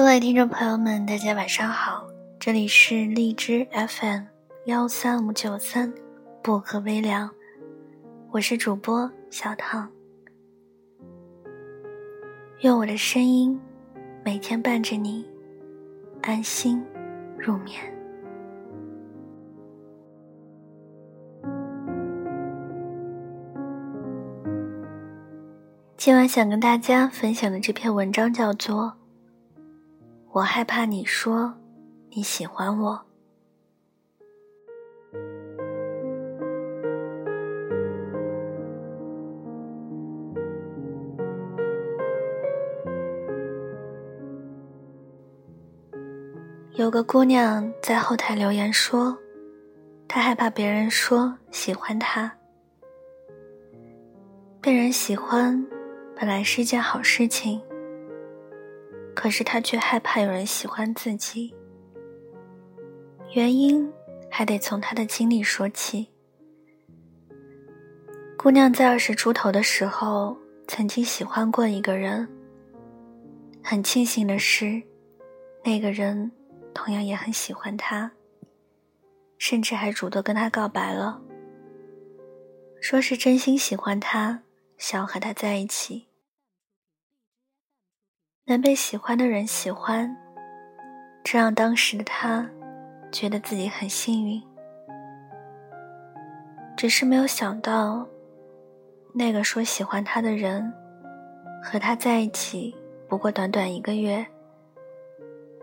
各位听众朋友们，大家晚上好，这里是荔枝 FM 幺三五九三薄荷微凉，我是主播小唐，用我的声音每天伴着你安心入眠。今晚想跟大家分享的这篇文章叫做。我害怕你说你喜欢我。有个姑娘在后台留言说，她害怕别人说喜欢她。被人喜欢本来是一件好事情。可是他却害怕有人喜欢自己，原因还得从他的经历说起。姑娘在二十出头的时候，曾经喜欢过一个人。很庆幸的是，那个人同样也很喜欢她，甚至还主动跟他告白了，说是真心喜欢他，想要和他在一起。能被喜欢的人喜欢，这让当时的他觉得自己很幸运。只是没有想到，那个说喜欢他的人，和他在一起不过短短一个月，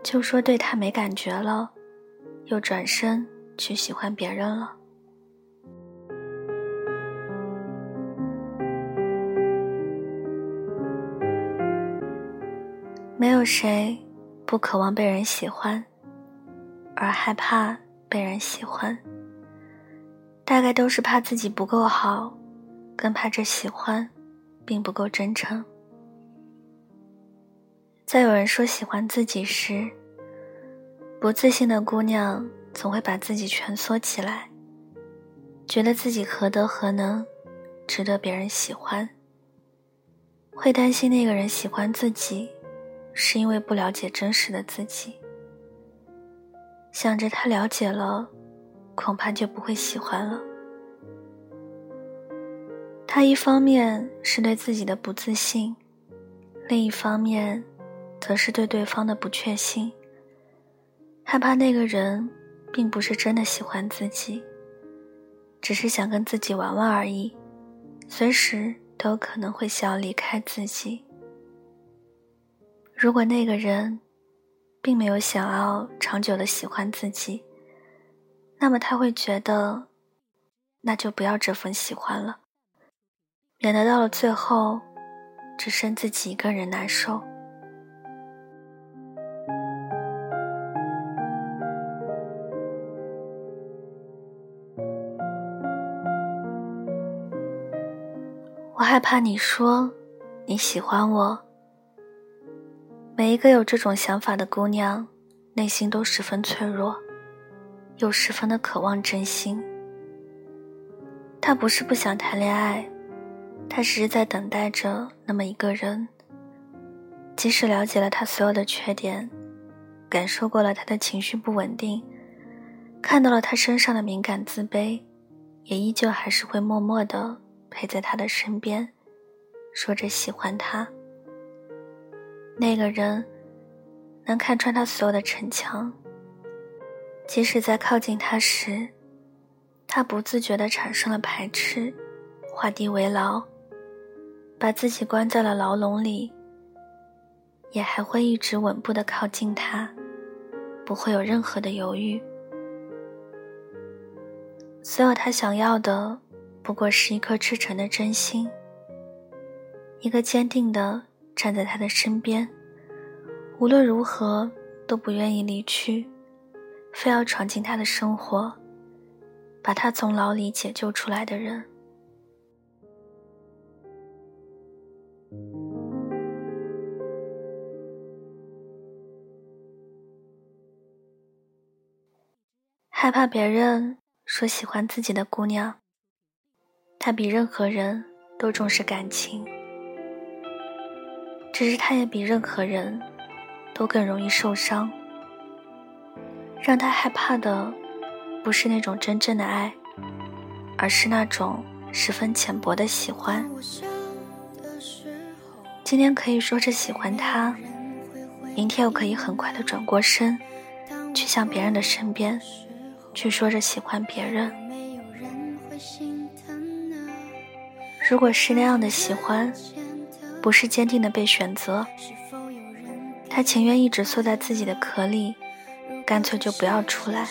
就说对他没感觉了，又转身去喜欢别人了。没有谁不渴望被人喜欢，而害怕被人喜欢。大概都是怕自己不够好，更怕这喜欢并不够真诚。在有人说喜欢自己时，不自信的姑娘总会把自己蜷缩起来，觉得自己何德何能，值得别人喜欢。会担心那个人喜欢自己。是因为不了解真实的自己，想着他了解了，恐怕就不会喜欢了。他一方面是对自己的不自信，另一方面，则是对对方的不确信，害怕那个人并不是真的喜欢自己，只是想跟自己玩玩而已，随时都可能会想要离开自己。如果那个人，并没有想要长久的喜欢自己，那么他会觉得，那就不要这份喜欢了，免得到了最后，只剩自己一个人难受。我害怕你说你喜欢我。每一个有这种想法的姑娘，内心都十分脆弱，又十分的渴望真心。她不是不想谈恋爱，她只是在等待着那么一个人。即使了解了他所有的缺点，感受过了他的情绪不稳定，看到了他身上的敏感自卑，也依旧还是会默默的陪在他的身边，说着喜欢他。那个人能看穿他所有的逞强，即使在靠近他时，他不自觉地产生了排斥，画地为牢，把自己关在了牢笼里，也还会一直稳步地靠近他，不会有任何的犹豫。所有他想要的，不过是一颗赤诚的真心，一个坚定的。站在他的身边，无论如何都不愿意离去，非要闯进他的生活，把他从牢里解救出来的人。害怕别人说喜欢自己的姑娘，她比任何人都重视感情。只是他也比任何人都更容易受伤。让他害怕的，不是那种真正的爱，而是那种十分浅薄的喜欢。今天可以说着喜欢他，明天又可以很快的转过身，去向别人的身边，去说着喜欢别人。如果是那样的喜欢，不是坚定的被选择，他情愿一直缩在自己的壳里。干脆就不要出来。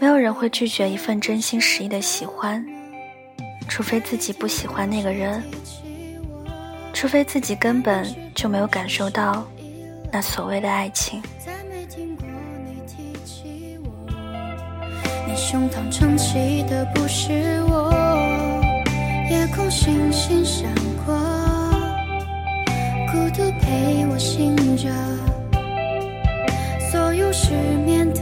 没有人会拒绝一份真心实意的喜欢，除非自己不喜欢那个人，除非自己根本就没有感受到那所谓的爱情。你胸膛撑起的不是我，夜空星星闪过，孤独陪我醒着。所有失眠的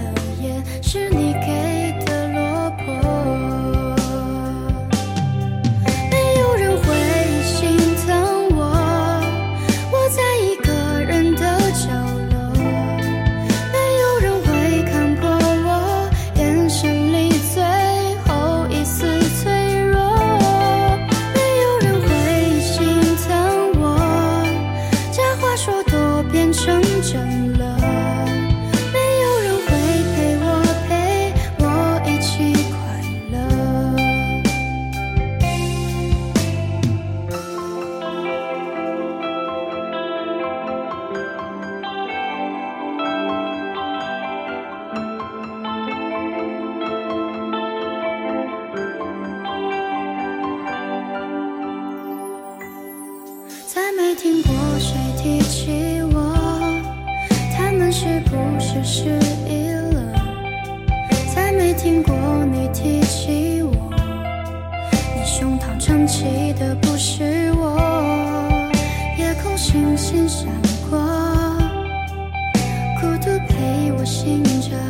再没听过谁提起我？他们是不是失忆了？再没听过你提起我，你胸膛撑起的不是我。夜空星星闪过，孤独陪我醒着。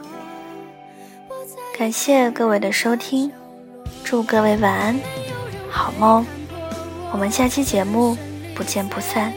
感谢各位的收听，祝各位晚安，好梦。我们下期节目不见不散。